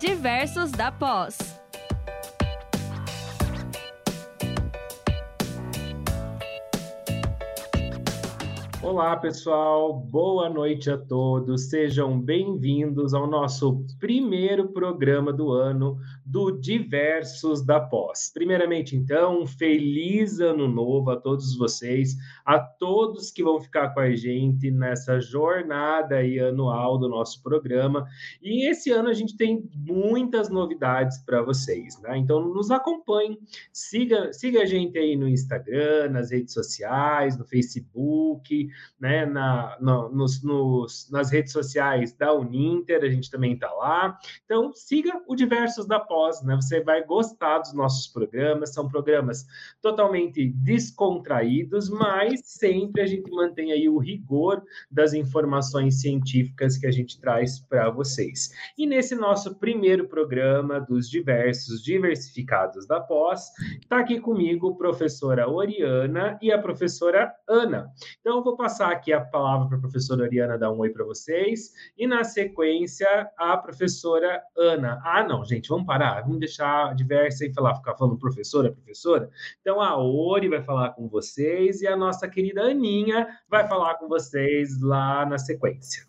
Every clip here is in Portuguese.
Diversos da Pós. Olá, pessoal. Boa noite a todos. Sejam bem-vindos ao nosso primeiro programa do ano do Diversos da Pós. Primeiramente, então, um feliz ano novo a todos vocês, a todos que vão ficar com a gente nessa jornada aí anual do nosso programa. E esse ano a gente tem muitas novidades para vocês, né? Então, nos acompanhem, siga, siga a gente aí no Instagram, nas redes sociais, no Facebook, né? Na, no, nos, nos, nas redes sociais da Uninter, a gente também está lá. Então, siga o Diversos da Pós né? Você vai gostar dos nossos programas, são programas totalmente descontraídos, mas sempre a gente mantém aí o rigor das informações científicas que a gente traz para vocês. E nesse nosso primeiro programa dos diversos diversificados da pós, está aqui comigo a professora Oriana e a professora Ana. Então, eu vou passar aqui a palavra para a professora Oriana dar um oi para vocês, e na sequência, a professora Ana. Ah, não, gente, vamos parar vamos deixar diversa e falar, ficar falando professora, professora. Então a Ori vai falar com vocês e a nossa querida Aninha vai falar com vocês lá na sequência.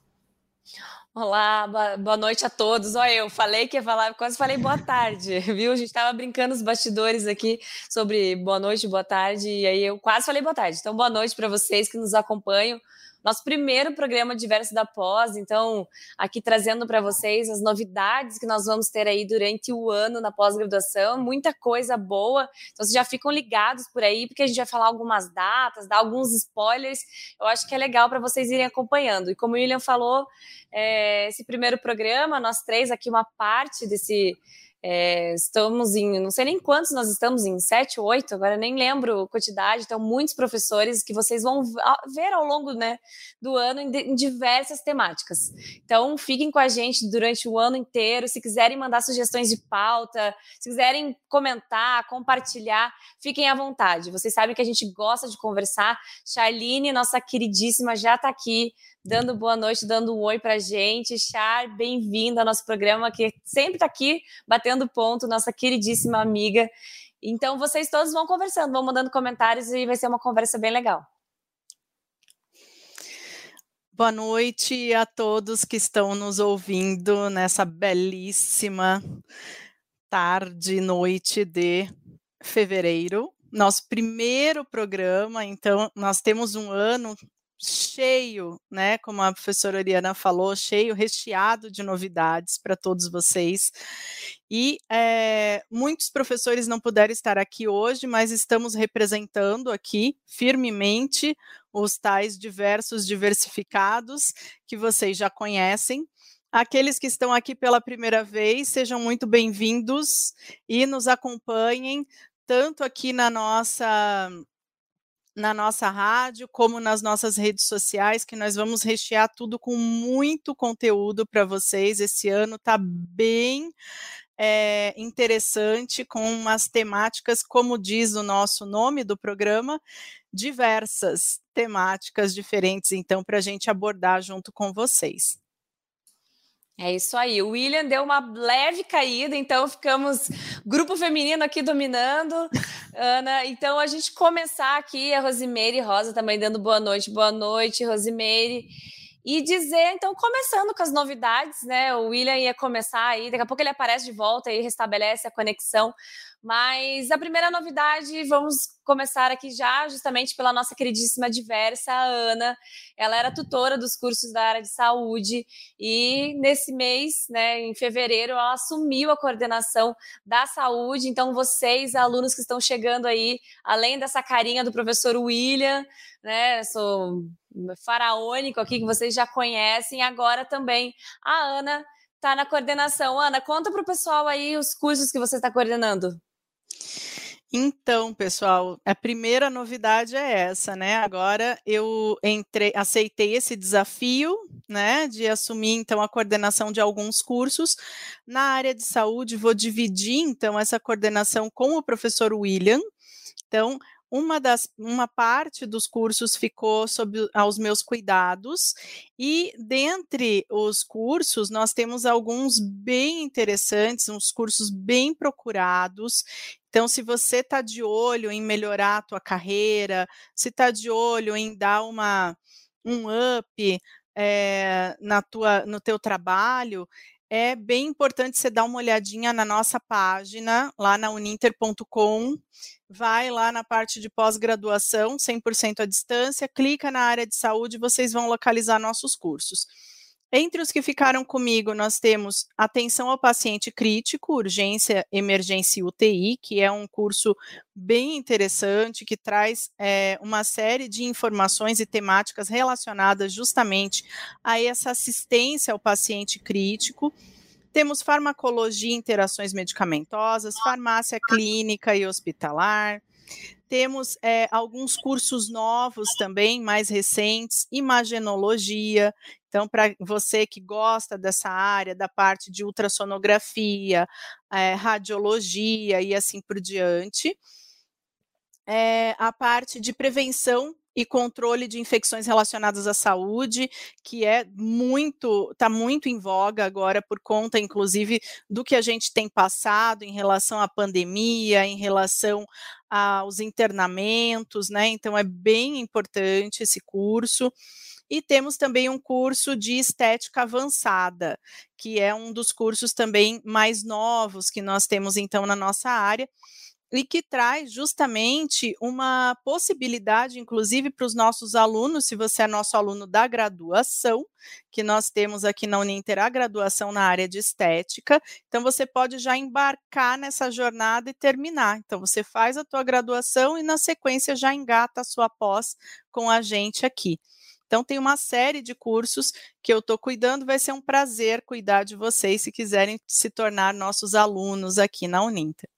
Olá, boa noite a todos. Olha, eu falei que ia falar, quase falei boa tarde, viu? A gente estava brincando os bastidores aqui sobre boa noite, boa tarde, e aí eu quase falei boa tarde. Então, boa noite para vocês que nos acompanham nosso primeiro programa Diverso da Pós, então aqui trazendo para vocês as novidades que nós vamos ter aí durante o ano na pós-graduação, muita coisa boa. Então vocês já ficam ligados por aí, porque a gente vai falar algumas datas, dar alguns spoilers. Eu acho que é legal para vocês irem acompanhando. E como o William falou, é, esse primeiro programa, nós três aqui uma parte desse é, estamos em, não sei nem quantos nós estamos, em sete, oito, agora nem lembro a quantidade, então muitos professores que vocês vão ver ao longo né, do ano em, em, diversas temáticas. Então fiquem com a gente durante o ano inteiro, se quiserem mandar sugestões de pauta, se quiserem comentar, compartilhar, fiquem à vontade. Vocês sabem que a gente gosta de conversar. Charline, nossa queridíssima, já está aqui dando boa noite, dando um oi para gente. Char, bem-vindo ao nosso programa, que sempre está aqui batendo ponto, nossa queridíssima amiga. Então, vocês todos vão conversando, vão mandando comentários e vai ser uma conversa bem legal. Boa noite a todos que estão nos ouvindo nessa belíssima tarde, noite de fevereiro. Nosso primeiro programa, então, nós temos um ano cheio, né, como a professora Oriana falou, cheio, recheado de novidades para todos vocês. E é, muitos professores não puderam estar aqui hoje, mas estamos representando aqui firmemente os tais diversos diversificados que vocês já conhecem. Aqueles que estão aqui pela primeira vez, sejam muito bem-vindos e nos acompanhem tanto aqui na nossa na nossa rádio, como nas nossas redes sociais, que nós vamos rechear tudo com muito conteúdo para vocês. Esse ano está bem é, interessante, com umas temáticas, como diz o nosso nome do programa, diversas temáticas diferentes, então, para a gente abordar junto com vocês. É isso aí. O William deu uma leve caída, então ficamos grupo feminino aqui dominando. Ana, então a gente começar aqui, a Rosimeire Rosa também dando boa noite. Boa noite, Rosimeire. E dizer, então, começando com as novidades, né? O William ia começar aí, daqui a pouco ele aparece de volta e restabelece a conexão. Mas a primeira novidade, vamos começar aqui já, justamente pela nossa queridíssima diversa, a Ana. Ela era tutora dos cursos da área de saúde e nesse mês, né, em fevereiro, ela assumiu a coordenação da saúde. Então, vocês, alunos que estão chegando aí, além dessa carinha do professor William, né, sou faraônico aqui, que vocês já conhecem, agora também a Ana está na coordenação. Ana, conta para o pessoal aí os cursos que você está coordenando. Então, pessoal, a primeira novidade é essa, né? Agora eu entrei, aceitei esse desafio, né, de assumir então a coordenação de alguns cursos na área de saúde. Vou dividir então essa coordenação com o professor William. Então, uma das uma parte dos cursos ficou sob aos meus cuidados e dentre os cursos nós temos alguns bem interessantes, uns cursos bem procurados. Então, se você está de olho em melhorar a tua carreira, se está de olho em dar uma um up é, na tua, no teu trabalho, é bem importante você dar uma olhadinha na nossa página, lá na uninter.com, vai lá na parte de pós-graduação, 100% à distância, clica na área de saúde, vocês vão localizar nossos cursos. Entre os que ficaram comigo, nós temos Atenção ao Paciente Crítico, Urgência, Emergência e UTI, que é um curso bem interessante, que traz é, uma série de informações e temáticas relacionadas justamente a essa assistência ao paciente crítico. Temos farmacologia e interações medicamentosas, farmácia clínica e hospitalar, temos é, alguns cursos novos também, mais recentes, imagenologia. Então, para você que gosta dessa área, da parte de ultrassonografia, é, radiologia e assim por diante. É, a parte de prevenção e controle de infecções relacionadas à saúde, que é muito, está muito em voga agora por conta, inclusive, do que a gente tem passado em relação à pandemia, em relação aos internamentos, né? Então é bem importante esse curso. E temos também um curso de estética avançada, que é um dos cursos também mais novos que nós temos então na nossa área e que traz justamente uma possibilidade, inclusive para os nossos alunos, se você é nosso aluno da graduação, que nós temos aqui na Uninter a graduação na área de estética, então você pode já embarcar nessa jornada e terminar. Então você faz a tua graduação e na sequência já engata a sua pós com a gente aqui. Então tem uma série de cursos que eu estou cuidando, vai ser um prazer cuidar de vocês se quiserem se tornar nossos alunos aqui na Uninter.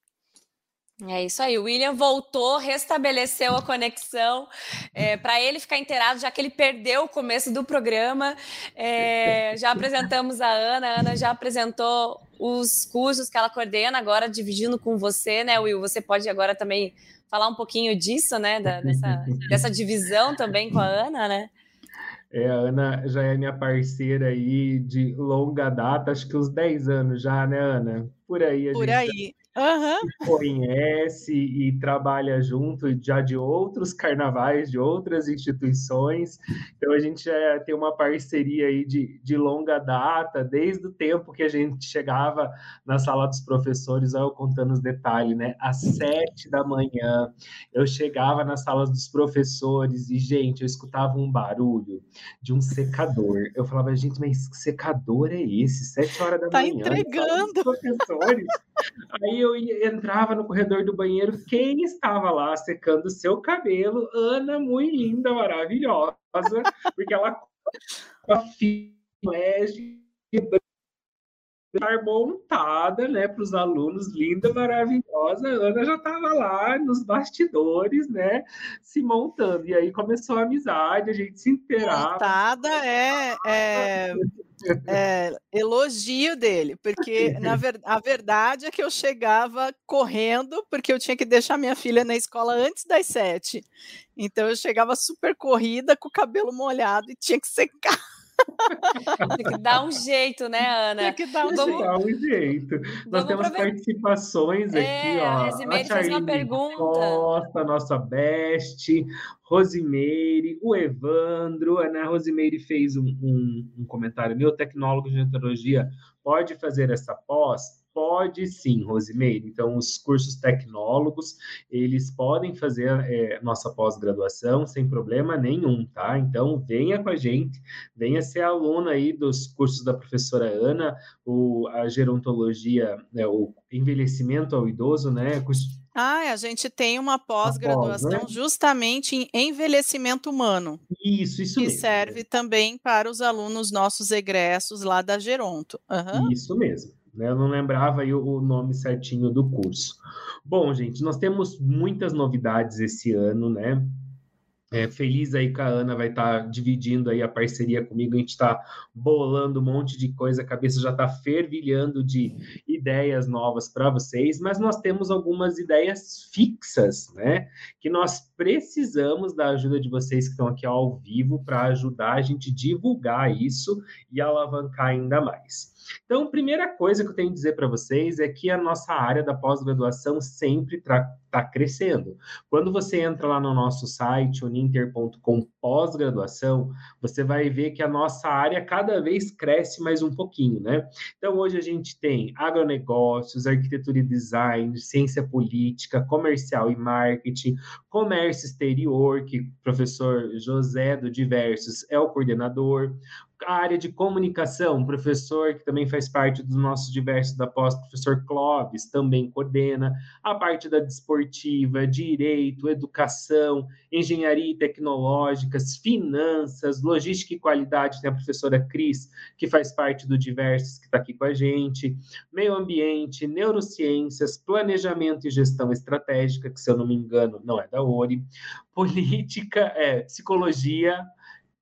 É isso aí. O William voltou, restabeleceu a conexão é, para ele ficar inteirado, já que ele perdeu o começo do programa. É, já apresentamos a Ana, a Ana já apresentou os cursos que ela coordena, agora dividindo com você, né, Will? Você pode agora também falar um pouquinho disso, né? Da, dessa, dessa divisão também com a Ana, né? É, a Ana já é minha parceira aí de longa data, acho que uns 10 anos já, né, Ana? Por aí. Por gente... aí. Uhum. conhece e trabalha junto já de outros carnavais, de outras instituições. Então a gente já tem uma parceria aí de, de longa data, desde o tempo que a gente chegava na sala dos professores, eu contando os detalhes, né? Às sete da manhã, eu chegava nas salas dos professores e, gente, eu escutava um barulho de um secador. Eu falava, gente, mas que secador é esse? Sete horas da tá manhã. Tá entregando. Professores. Aí eu entrava no corredor do banheiro, quem estava lá secando seu cabelo? Ana, muito linda, maravilhosa, porque ela estar montada, né, para os alunos, linda, maravilhosa. A Ana já estava lá nos bastidores, né, se montando. E aí começou a amizade, a gente se inteirava. Montada é, é é, elogio dele, porque na ver, a verdade é que eu chegava correndo, porque eu tinha que deixar minha filha na escola antes das sete. Então eu chegava super corrida, com o cabelo molhado e tinha que secar. Tem que dar um jeito, né, Ana? Tem que dar um, Vamos... jeito. Dar um jeito. Nós temos participações aqui, é, ó. A Rosimeire fez uma pergunta. Costa, nossa best, Rosimeire, o Evandro, a Ana Rosimeire fez um, um, um comentário meu, tecnólogo de odontologia pode fazer essa pós? Pode sim, Rosimeire. Então, os cursos tecnólogos, eles podem fazer é, nossa pós-graduação sem problema nenhum, tá? Então, venha com a gente, venha ser aluno aí dos cursos da professora Ana, o, a gerontologia, né, o envelhecimento ao idoso, né? Ah, a gente tem uma pós-graduação né? justamente em envelhecimento humano. Isso, isso que mesmo. Que serve também para os alunos nossos egressos lá da Geronto. Uhum. Isso mesmo. Né? Eu não lembrava aí o nome certinho do curso. Bom, gente, nós temos muitas novidades esse ano, né? é, feliz aí que a Ana vai estar tá dividindo aí a parceria comigo. A gente está bolando um monte de coisa, a cabeça já está fervilhando de ideias novas para vocês, mas nós temos algumas ideias fixas, né? Que nós precisamos da ajuda de vocês que estão aqui ao vivo para ajudar a gente divulgar isso e alavancar ainda mais. Então, primeira coisa que eu tenho que dizer para vocês é que a nossa área da pós-graduação sempre está crescendo. Quando você entra lá no nosso site, uninter.com pós-graduação, você vai ver que a nossa área cada vez cresce mais um pouquinho, né? Então, hoje a gente tem agronegócios, arquitetura e design, ciência política, comercial e marketing, comércio exterior, que o professor José do Diversos é o coordenador, área de comunicação, professor que também faz parte dos nossos diversos da pós, professor Clóvis, também coordena, a parte da desportiva, direito, educação, engenharia e tecnológicas, finanças, logística e qualidade, tem a professora Cris, que faz parte do diversos, que está aqui com a gente, meio ambiente, neurociências, planejamento e gestão estratégica, que se eu não me engano, não é da ORI, política, é, psicologia,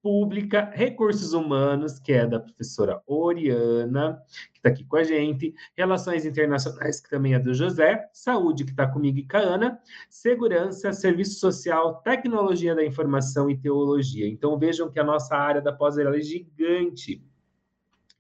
Pública, Recursos Humanos, que é da professora Oriana, que está aqui com a gente, Relações Internacionais, que também é do José, Saúde, que está comigo e com a Ana, Segurança, Serviço Social, Tecnologia da Informação e Teologia. Então vejam que a nossa área da pós é gigante.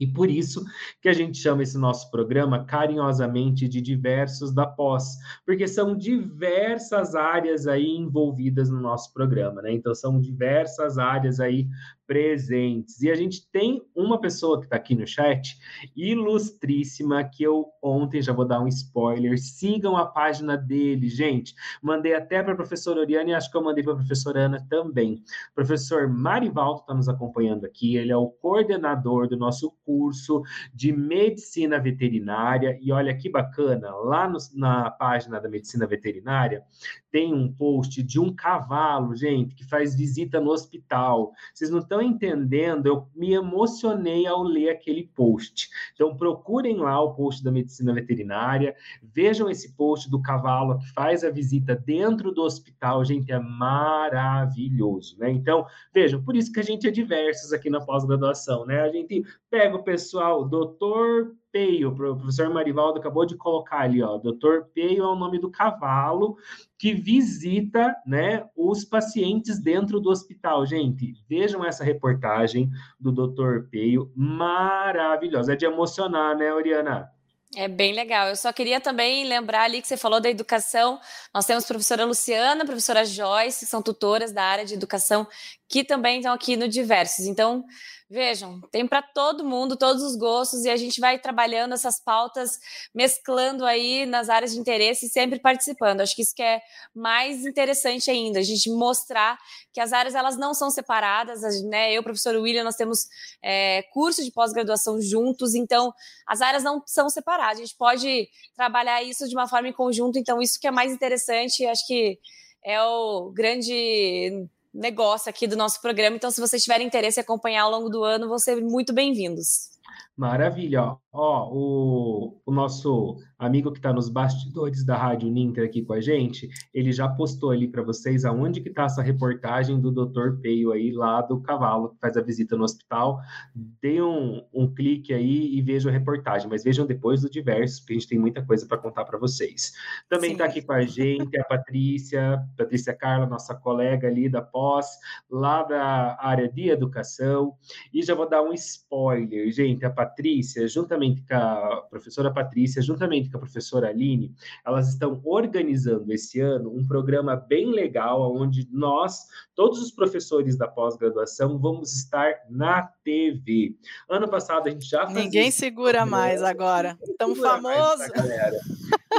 E por isso que a gente chama esse nosso programa carinhosamente de diversos da pós, porque são diversas áreas aí envolvidas no nosso programa, né? Então são diversas áreas aí presentes. E a gente tem uma pessoa que está aqui no chat, ilustríssima, que eu ontem já vou dar um spoiler. Sigam a página dele, gente. Mandei até para a professora Oriana e acho que eu mandei para a professora Ana também. O professor Marivaldo está nos acompanhando aqui. Ele é o coordenador do nosso curso de medicina veterinária. E olha que bacana, lá no, na página da medicina veterinária tem um post de um cavalo, gente, que faz visita no hospital. Vocês não estão entendendo, eu me emocionei ao ler aquele post. Então, procurem lá o post da medicina veterinária, vejam esse post do cavalo que faz a visita dentro do hospital, gente, é maravilhoso, né? Então, vejam, por isso que a gente é diversos aqui na pós-graduação, né? A gente pega o pessoal, doutor Peio, o professor Marivaldo acabou de colocar ali, ó, doutor Peio é o nome do cavalo que visita, né, os pacientes dentro do hospital. Gente, vejam essa reportagem do doutor Peio, maravilhosa, é de emocionar, né, Oriana? É bem legal. Eu só queria também lembrar ali que você falou da educação. Nós temos a professora Luciana, a professora Joyce, que são tutoras da área de educação, que também estão aqui no Diversos. Então, Vejam, tem para todo mundo, todos os gostos, e a gente vai trabalhando essas pautas, mesclando aí nas áreas de interesse e sempre participando. Acho que isso que é mais interessante ainda, a gente mostrar que as áreas elas não são separadas, né? Eu, professor William, nós temos é, curso de pós-graduação juntos, então as áreas não são separadas, a gente pode trabalhar isso de uma forma em conjunto, então isso que é mais interessante, acho que é o grande negócio aqui do nosso programa. Então, se vocês tiverem interesse em acompanhar ao longo do ano, vão ser muito bem-vindos. Maravilha, ó. o, o nosso amigo que está nos bastidores da Rádio Ninter aqui com a gente, ele já postou ali para vocês aonde que está essa reportagem do Dr. Peio aí, lá do cavalo, que faz a visita no hospital. Dê um, um clique aí e vejam a reportagem, mas vejam depois do diversos, porque a gente tem muita coisa para contar para vocês. Também está aqui com a gente a Patrícia, Patrícia Carla, nossa colega ali da pós, lá da área de educação. E já vou dar um spoiler, gente, a Patrícia, juntamente com a professora Patrícia, juntamente com a professora Aline, elas estão organizando esse ano um programa bem legal, onde nós, todos os professores da pós-graduação, vamos estar na TV. Ano passado a gente já fazia... Ninguém segura mais agora. Tão famoso. galera.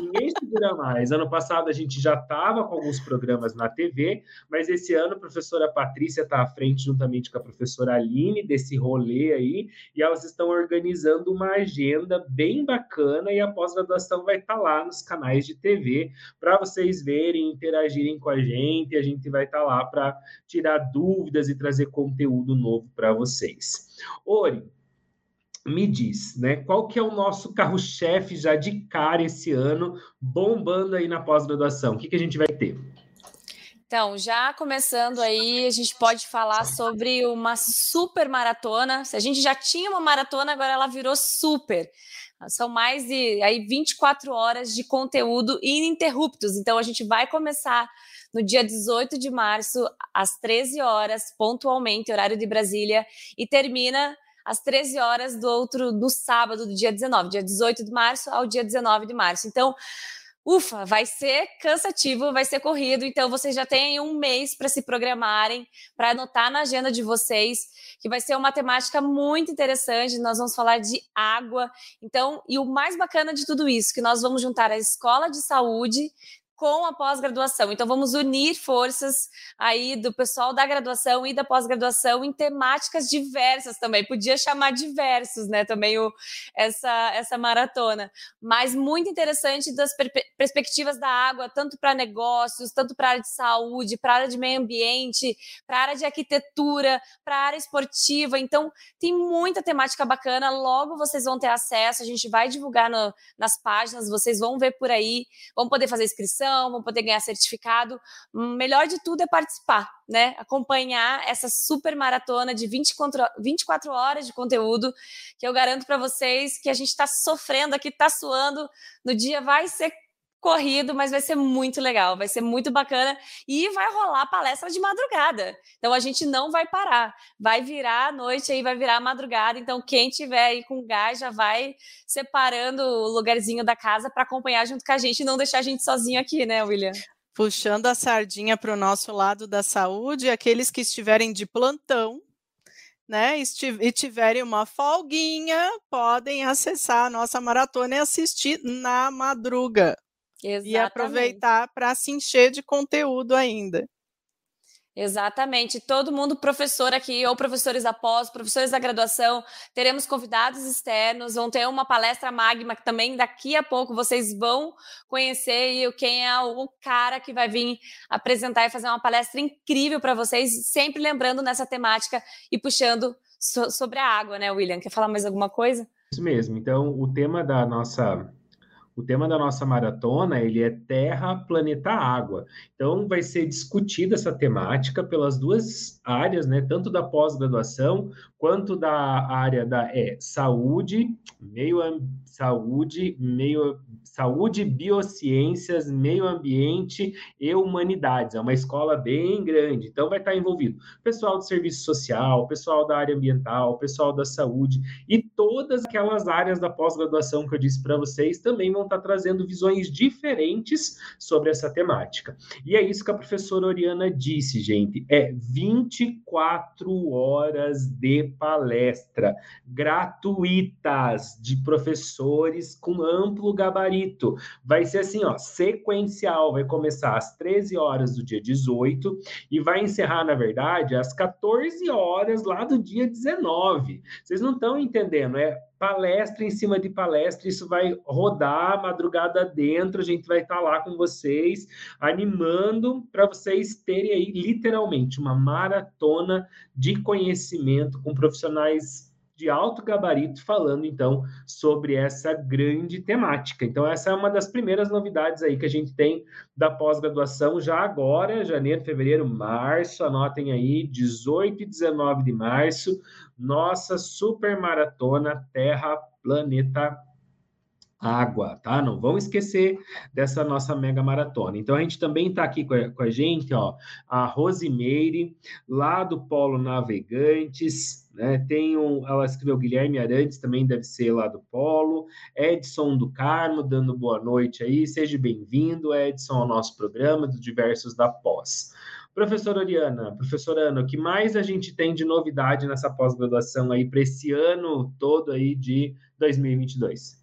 Ninguém segura mais. Ano passado a gente já estava com alguns programas na TV, mas esse ano a professora Patrícia está à frente, juntamente com a professora Aline, desse rolê aí, e elas estão organizando uma agenda bem bacana e a pós-graduação vai estar tá lá nos canais de TV para vocês verem, interagirem com a gente, a gente vai estar tá lá para tirar dúvidas e trazer conteúdo novo para vocês. Ori, me diz, né? Qual que é o nosso carro-chefe já de cara esse ano, bombando aí na pós-graduação? O que, que a gente vai ter? Então, já começando aí, a gente pode falar sobre uma super maratona. A gente já tinha uma maratona, agora ela virou super. São mais de aí 24 horas de conteúdo ininterruptos. Então, a gente vai começar no dia 18 de março, às 13 horas, pontualmente, horário de Brasília, e termina às 13 horas do outro do sábado, do dia 19, dia 18 de março ao dia 19 de março. Então, ufa, vai ser cansativo, vai ser corrido, então vocês já têm um mês para se programarem, para anotar na agenda de vocês, que vai ser uma temática muito interessante. Nós vamos falar de água. Então, e o mais bacana de tudo isso, que nós vamos juntar a escola de saúde com a pós-graduação. Então, vamos unir forças aí do pessoal da graduação e da pós-graduação em temáticas diversas também. Podia chamar diversos, né? Também o, essa, essa maratona. Mas muito interessante das per perspectivas da água, tanto para negócios, tanto para área de saúde, para área de meio ambiente, para área de arquitetura, para área esportiva. Então, tem muita temática bacana. Logo vocês vão ter acesso. A gente vai divulgar no, nas páginas, vocês vão ver por aí, vão poder fazer inscrição vão poder ganhar certificado. Melhor de tudo é participar, né? Acompanhar essa super maratona de 24, 24 horas de conteúdo, que eu garanto para vocês que a gente está sofrendo aqui, está suando. No dia vai ser corrido, mas vai ser muito legal, vai ser muito bacana e vai rolar palestra de madrugada. Então a gente não vai parar, vai virar a noite aí, vai virar a madrugada. Então quem tiver aí com gás já vai separando o lugarzinho da casa para acompanhar junto com a gente e não deixar a gente sozinho aqui, né, William? Puxando a sardinha para o nosso lado da saúde, aqueles que estiverem de plantão, né, e tiverem uma folguinha, podem acessar a nossa maratona e assistir na madruga. Exatamente. E aproveitar para se encher de conteúdo ainda. Exatamente. Todo mundo professor aqui, ou professores da pós, professores da graduação. Teremos convidados externos, vão ter uma palestra magma que também daqui a pouco vocês vão conhecer e quem é o cara que vai vir apresentar e fazer uma palestra incrível para vocês, sempre lembrando nessa temática e puxando so sobre a água, né, William? Quer falar mais alguma coisa? Isso mesmo. Então, o tema da nossa o tema da nossa maratona, ele é Terra, Planeta, Água. Então, vai ser discutida essa temática pelas duas áreas, né? Tanto da pós-graduação quanto da área da é, saúde, meio saúde, meio saúde, biociências, meio ambiente e humanidades. É uma escola bem grande, então vai estar envolvido pessoal do serviço social, pessoal da área ambiental, pessoal da saúde e todas aquelas áreas da pós-graduação que eu disse para vocês também vão estar trazendo visões diferentes sobre essa temática. E é isso que a professora Oriana disse, gente, é 24 horas de palestra gratuitas de professores com amplo gabarito. Vai ser assim, ó, sequencial, vai começar às 13 horas do dia 18 e vai encerrar, na verdade, às 14 horas lá do dia 19. Vocês não estão entendendo, é palestra em cima de palestra, isso vai rodar madrugada dentro, a gente vai estar lá com vocês, animando para vocês terem aí literalmente uma maratona de conhecimento com profissionais de alto gabarito falando então sobre essa grande temática. Então essa é uma das primeiras novidades aí que a gente tem da pós-graduação já agora, janeiro, fevereiro, março, anotem aí, 18 e 19 de março, nossa super maratona Terra Planeta água, tá? Não vão esquecer dessa nossa mega maratona. Então a gente também está aqui com a, com a, gente, ó, a Rosimeire, lá do Polo Navegantes, né? Tem um, ela escreveu Guilherme Arantes, também deve ser lá do Polo, Edson do Carmo, dando boa noite aí, seja bem-vindo, Edson, ao nosso programa dos diversos da pós. Professora Oriana, professora Ana, o que mais a gente tem de novidade nessa pós-graduação aí para esse ano todo aí de 2022?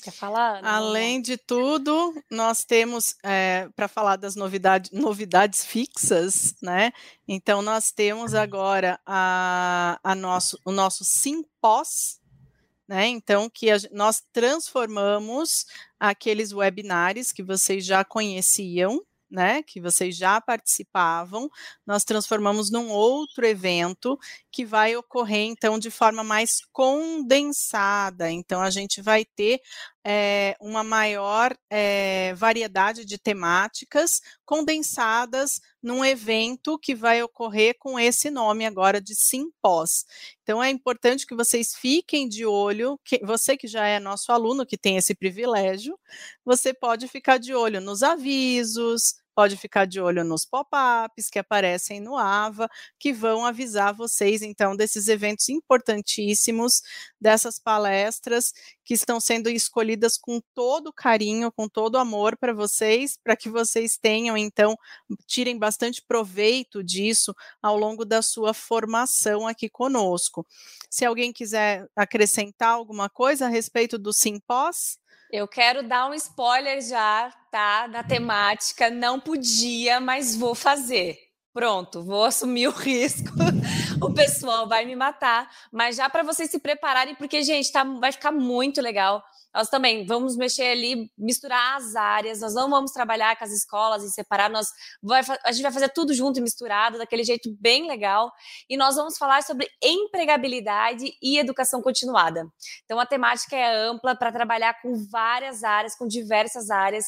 Quer falar? Além de tudo, nós temos, é, para falar das novidades, novidades fixas, né? Então, nós temos agora a, a nosso, o nosso Simpós, né? Então, que a, nós transformamos aqueles webinários que vocês já conheciam, né, que vocês já participavam, nós transformamos num outro evento que vai ocorrer então de forma mais condensada. Então a gente vai ter é, uma maior é, variedade de temáticas condensadas num evento que vai ocorrer com esse nome agora de Simpós. Então é importante que vocês fiquem de olho, que, você que já é nosso aluno, que tem esse privilégio, você pode ficar de olho nos avisos, pode ficar de olho nos pop-ups que aparecem no AVA, que vão avisar vocês, então, desses eventos importantíssimos, dessas palestras que estão sendo escolhidas com todo carinho, com todo amor para vocês, para que vocês tenham, então, tirem bastante proveito disso ao longo da sua formação aqui conosco. Se alguém quiser acrescentar alguma coisa a respeito do Simpós, eu quero dar um spoiler já, tá? Da temática. Não podia, mas vou fazer. Pronto, vou assumir o risco. o pessoal vai me matar, mas já para vocês se prepararem, porque gente, tá, vai ficar muito legal. Nós também vamos mexer ali, misturar as áreas, nós não vamos trabalhar com as escolas em separar, nós vai, a gente vai fazer tudo junto e misturado, daquele jeito bem legal. E nós vamos falar sobre empregabilidade e educação continuada. Então a temática é ampla para trabalhar com várias áreas, com diversas áreas.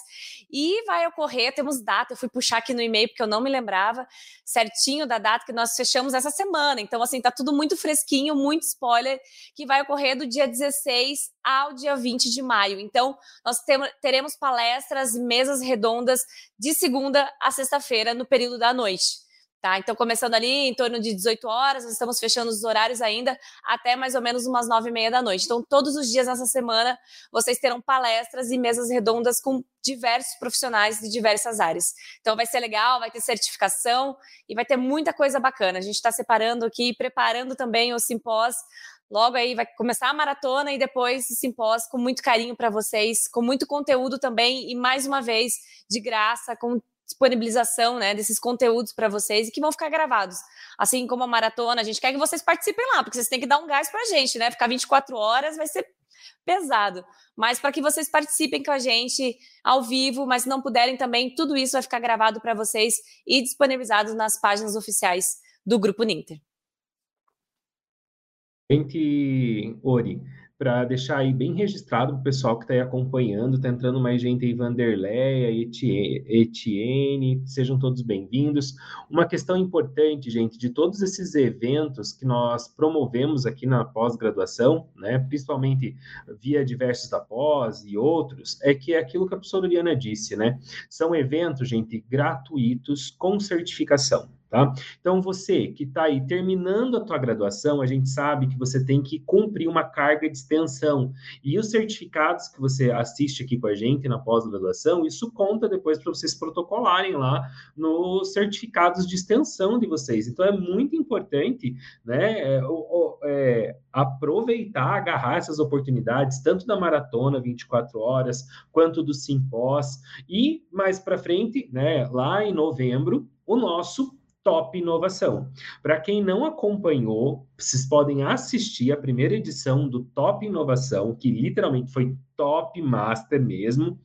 E vai ocorrer, temos data, eu fui puxar aqui no e-mail porque eu não me lembrava certinho da data que nós fechamos essa semana. Então, assim, tá tudo muito fresquinho, muito spoiler, que vai ocorrer do dia 16 ao dia 20 de maio. Então, nós teremos palestras, mesas redondas de segunda a sexta-feira, no período da noite. Tá? Então, começando ali em torno de 18 horas, nós estamos fechando os horários ainda até mais ou menos umas nove e meia da noite. Então, todos os dias nessa semana, vocês terão palestras e mesas redondas com diversos profissionais de diversas áreas. Então, vai ser legal, vai ter certificação e vai ter muita coisa bacana. A gente está separando aqui, preparando também o simpós Logo aí vai começar a maratona e depois o simpósio com muito carinho para vocês, com muito conteúdo também e mais uma vez de graça, com disponibilização né, desses conteúdos para vocês e que vão ficar gravados. Assim como a maratona, a gente quer que vocês participem lá, porque vocês têm que dar um gás para a gente, né? Ficar 24 horas vai ser pesado. Mas para que vocês participem com a gente ao vivo, mas não puderem também, tudo isso vai ficar gravado para vocês e disponibilizado nas páginas oficiais do Grupo Ninter gente, Ori, para deixar aí bem registrado para o pessoal que está aí acompanhando, está entrando mais gente aí, Vanderleia, Etienne, sejam todos bem-vindos. Uma questão importante, gente, de todos esses eventos que nós promovemos aqui na pós-graduação, né, principalmente via diversos da pós e outros, é que é aquilo que a professora Oriana disse, né? São eventos, gente, gratuitos com certificação. Tá? Então, você que está aí terminando a tua graduação, a gente sabe que você tem que cumprir uma carga de extensão. E os certificados que você assiste aqui com a gente na pós-graduação, isso conta depois para vocês protocolarem lá nos certificados de extensão de vocês. Então, é muito importante né, é, é, aproveitar, agarrar essas oportunidades, tanto da maratona 24 horas, quanto do Simpós. E mais para frente, né, lá em novembro, o nosso Top Inovação. Para quem não acompanhou, vocês podem assistir a primeira edição do Top Inovação, que literalmente foi Top Master mesmo,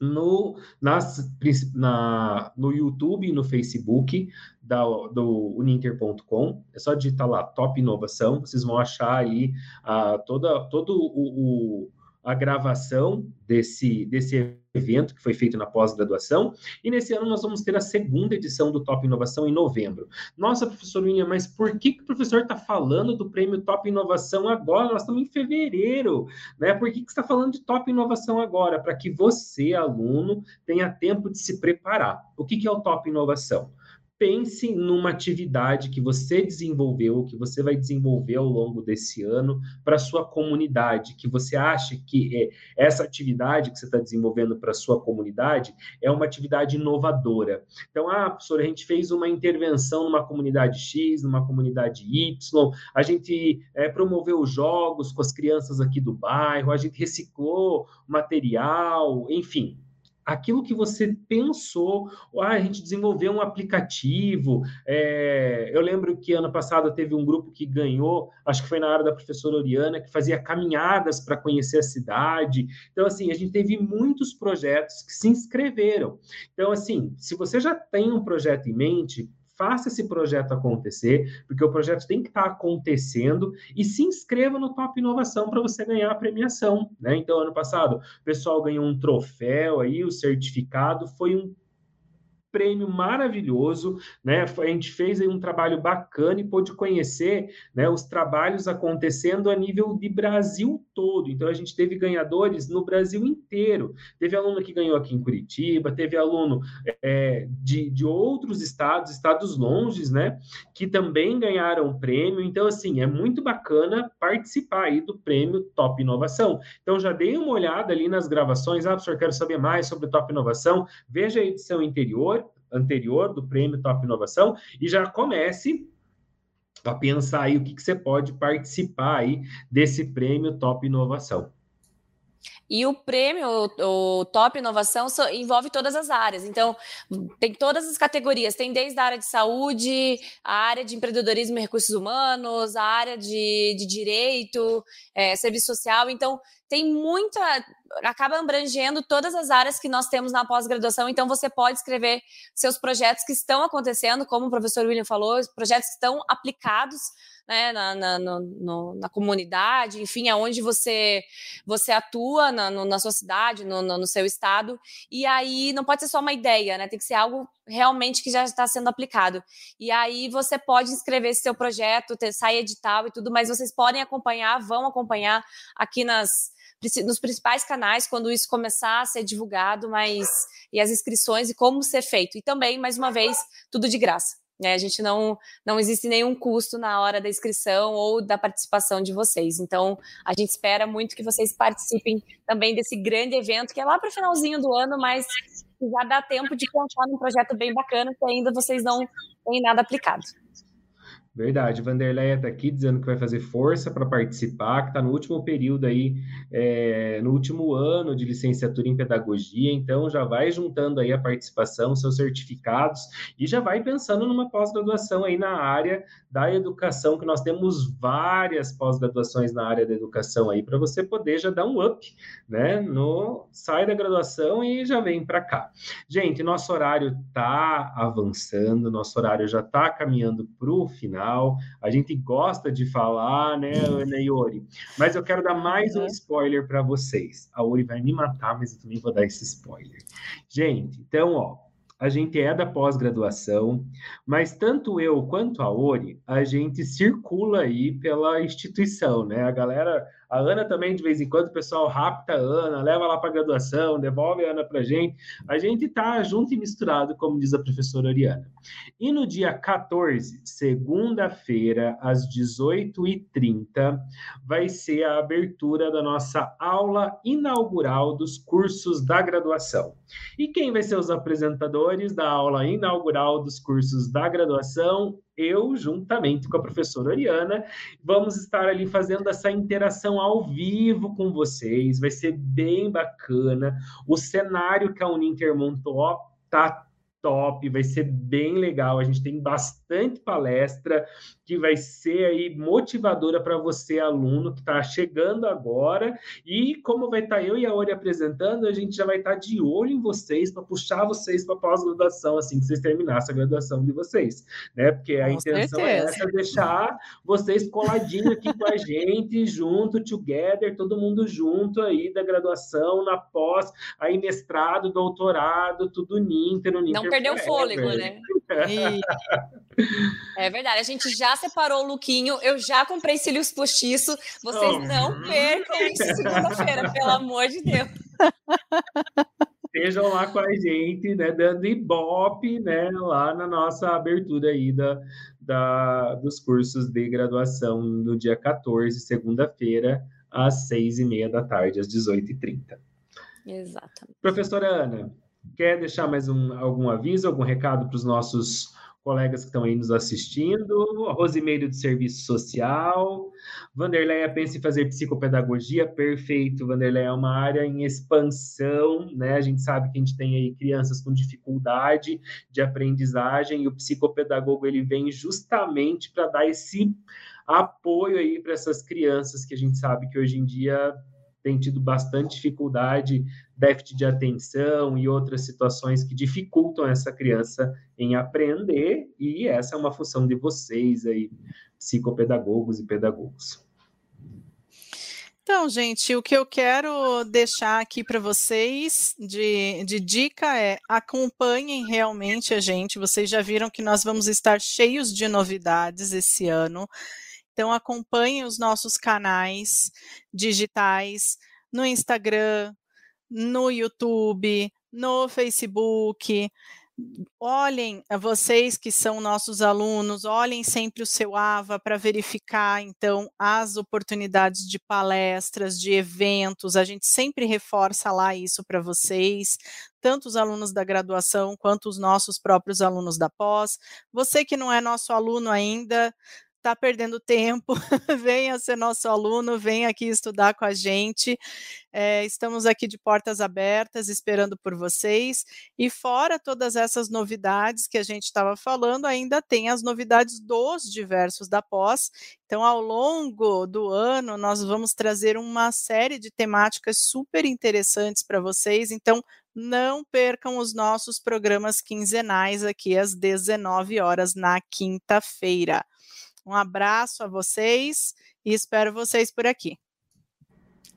no, nas, na, no YouTube e no Facebook da, do uninter.com. É só digitar lá Top Inovação, vocês vão achar aí uh, toda, todo o a gravação desse, desse evento que foi feito na pós-graduação, e nesse ano nós vamos ter a segunda edição do Top Inovação em novembro. Nossa, professor Winha, mas por que, que o professor está falando do prêmio Top Inovação agora? Nós estamos em fevereiro, né? Por que, que está falando de Top Inovação agora? Para que você, aluno, tenha tempo de se preparar. O que, que é o Top Inovação? Pense numa atividade que você desenvolveu, que você vai desenvolver ao longo desse ano para sua comunidade, que você acha que é, essa atividade que você está desenvolvendo para sua comunidade é uma atividade inovadora. Então, ah, professor, a gente fez uma intervenção numa comunidade X, numa comunidade Y, a gente é, promoveu jogos com as crianças aqui do bairro, a gente reciclou material, enfim, aquilo que você pensou, ah, a gente desenvolveu um aplicativo. É, eu lembro que ano passado teve um grupo que ganhou, acho que foi na área da professora Oriana, que fazia caminhadas para conhecer a cidade. Então, assim, a gente teve muitos projetos que se inscreveram. Então, assim, se você já tem um projeto em mente, faça esse projeto acontecer, porque o projeto tem que estar tá acontecendo e se inscreva no Top Inovação para você ganhar a premiação, né? Então, ano passado, o pessoal ganhou um troféu aí, o certificado, foi um prêmio maravilhoso, né? A gente fez aí um trabalho bacana e pôde conhecer né, os trabalhos acontecendo a nível de Brasil todo. Então, a gente teve ganhadores no Brasil inteiro. Teve aluno que ganhou aqui em Curitiba, teve aluno é, de, de outros estados, estados longes, né? Que também ganharam prêmio. Então, assim, é muito bacana participar aí do prêmio Top Inovação. Então, já dei uma olhada ali nas gravações. Ah, professor, quero saber mais sobre Top Inovação. Veja a edição interior anterior do prêmio Top Inovação e já comece a pensar aí o que, que você pode participar aí desse prêmio Top Inovação. E o prêmio, o, Top Inovação, envolve todas as áreas. Então, tem todas as categorias. Tem desde a área de saúde, a área de empreendedorismo e recursos humanos, a área de, de direito, é, serviço social. Então, tem muita. acaba abrangendo todas as áreas que nós temos na pós-graduação. Então, você pode escrever seus projetos que estão acontecendo, como o professor William falou, projetos que estão aplicados né, na, na, no, na comunidade, enfim, aonde você você atua na, no, na sua cidade, no, no, seu estado, e aí não pode ser só uma ideia, né? Tem que ser algo realmente que já está sendo aplicado. E aí você pode inscrever seu projeto, ter, sair edital e tudo, mas vocês podem acompanhar, vão acompanhar aqui nas nos principais canais quando isso começar a ser divulgado, mas e as inscrições e como ser feito. E também, mais uma vez, tudo de graça. Né? A gente não, não existe nenhum custo na hora da inscrição ou da participação de vocês. Então, a gente espera muito que vocês participem também desse grande evento, que é lá para o finalzinho do ano, mas já dá tempo de contar num projeto bem bacana, que ainda vocês não têm nada aplicado. Verdade, Vanderleia está aqui dizendo que vai fazer força para participar, que está no último período aí, é, no último ano de licenciatura em pedagogia, então já vai juntando aí a participação, seus certificados e já vai pensando numa pós-graduação aí na área da educação, que nós temos várias pós-graduações na área da educação aí, para você poder já dar um up, né? No sai da graduação e já vem para cá. Gente, nosso horário está avançando, nosso horário já está caminhando para o final A gente gosta de falar, né, Ana e Ori? Mas eu quero dar mais um uhum. spoiler para vocês. A Ori vai me matar, mas eu também vou dar esse spoiler. Gente, então, ó, a gente é da pós-graduação, mas tanto eu quanto a Ori, a gente circula aí pela instituição, né? A galera a Ana também, de vez em quando, o pessoal rapta a Ana, leva lá para a graduação, devolve a Ana para a gente. A gente está junto e misturado, como diz a professora Oriana. E no dia 14, segunda-feira, às 18h30, vai ser a abertura da nossa aula inaugural dos cursos da graduação. E quem vai ser os apresentadores da aula inaugural dos cursos da graduação? Eu, juntamente com a professora Oriana, vamos estar ali fazendo essa interação ao vivo com vocês. Vai ser bem bacana. O cenário que a Uninter montou tá top, vai ser bem legal. A gente tem bastante palestra que vai ser aí motivadora para você, aluno, que está chegando agora. E como vai estar tá eu e a Ori apresentando, a gente já vai estar tá de olho em vocês para puxar vocês para pós-graduação, assim que vocês terminassem a graduação de vocês, né? Porque a com intenção é certeza. é essa, deixar vocês coladinhos aqui com a gente, junto, together, todo mundo junto aí da graduação, na pós, aí mestrado, doutorado, tudo Ninter, no Ninter perdeu o fôlego, né? É verdade, a gente já separou o lookinho, eu já comprei cílios postiços, vocês oh. não percam isso segunda-feira, pelo amor de Deus. Estejam lá com a gente, né, dando ibope, né, lá na nossa abertura aí da, da, dos cursos de graduação no dia 14, segunda-feira, às seis e meia da tarde, às 18h30. Exatamente. Professora Ana, Quer deixar mais um, algum aviso, algum recado para os nossos colegas que estão aí nos assistindo? Rosimeiro de Serviço Social. Vanderleia pensa em fazer psicopedagogia. Perfeito, Vanderleia é uma área em expansão, né? A gente sabe que a gente tem aí crianças com dificuldade de aprendizagem e o psicopedagogo ele vem justamente para dar esse apoio aí para essas crianças que a gente sabe que hoje em dia tem tido bastante dificuldade, déficit de atenção e outras situações que dificultam essa criança em aprender, e essa é uma função de vocês aí, psicopedagogos e pedagogos. Então, gente, o que eu quero deixar aqui para vocês de, de dica é acompanhem realmente a gente. Vocês já viram que nós vamos estar cheios de novidades esse ano. Então, acompanhem os nossos canais digitais no Instagram, no YouTube, no Facebook olhem, vocês que são nossos alunos, olhem sempre o seu AVA para verificar, então, as oportunidades de palestras, de eventos, a gente sempre reforça lá isso para vocês, tanto os alunos da graduação quanto os nossos próprios alunos da pós. Você que não é nosso aluno ainda, está perdendo tempo, venha ser nosso aluno, venha aqui estudar com a gente. É, estamos aqui de portas abertas, esperando por vocês. E fora todas essas novidades que a gente estava falando, ainda tem as novidades dos diversos da pós. Então, ao longo do ano, nós vamos trazer uma série de temáticas super interessantes para vocês. Então, não percam os nossos programas quinzenais aqui às 19 horas na quinta-feira. Um abraço a vocês e espero vocês por aqui.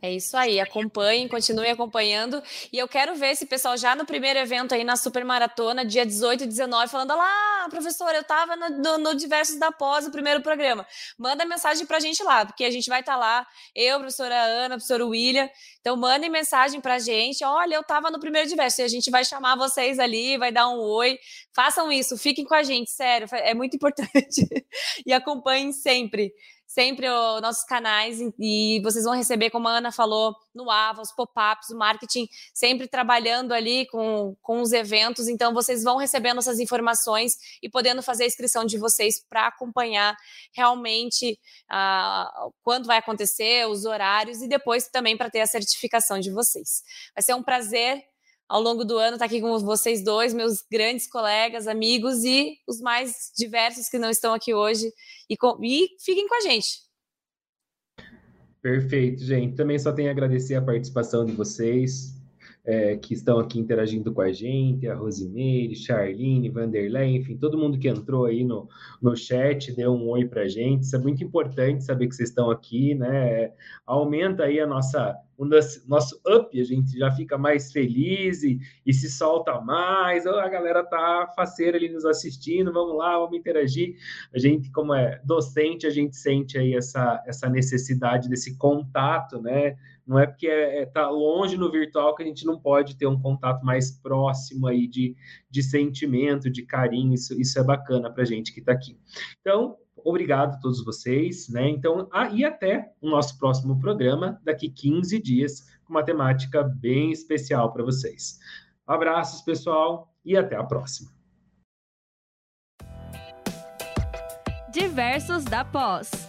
É isso aí, acompanhem, continuem acompanhando. E eu quero ver esse pessoal já no primeiro evento aí na Super Maratona, dia 18 e 19, falando: lá, professor, eu estava no, no, no, Diversos da Pós, o primeiro programa. Manda mensagem para a gente lá, porque a gente vai estar tá lá, eu, professora Ana, a professora William. Então, mandem mensagem para a gente: olha, eu estava no primeiro Diverso. E a gente vai chamar vocês ali, vai dar um oi. Façam isso, fiquem com a gente, sério, é muito importante. e acompanhem sempre sempre os nossos canais e vocês vão receber, como a Ana falou, no AVA, os pop-ups, o marketing, sempre trabalhando ali com, com os eventos. Então, vocês vão recebendo essas informações e podendo fazer a inscrição de vocês para acompanhar realmente uh, quando vai acontecer, os horários e depois também para ter a certificação de vocês. Vai ser um prazer ao longo do ano estar tá aqui com vocês dois, meus grandes colegas, amigos e os mais diversos que não estão aqui hoje. E, com, e fiquem com a gente. Perfeito, gente. Também só tenho a agradecer a participação de vocês é, que estão aqui interagindo com a gente, a Rosimeire, Charline, Vanderlei, enfim, todo mundo que entrou aí no, no chat, deu um oi para a gente. Isso é muito importante saber que vocês estão aqui, né? Aumenta aí a nossa o nosso up, a gente já fica mais feliz e, e se solta mais. Oh, a galera tá faceira ali nos assistindo, vamos lá, vamos interagir. A gente, como é docente, a gente sente aí essa, essa necessidade desse contato, né? Não é porque é, é, tá longe no virtual que a gente não pode ter um contato mais próximo aí de, de sentimento, de carinho. Isso, isso é bacana para a gente que está aqui. Então, Obrigado a todos vocês, né? Então, ah, e até o nosso próximo programa, daqui 15 dias, com uma temática bem especial para vocês. Abraços, pessoal, e até a próxima. Diversos da Pós.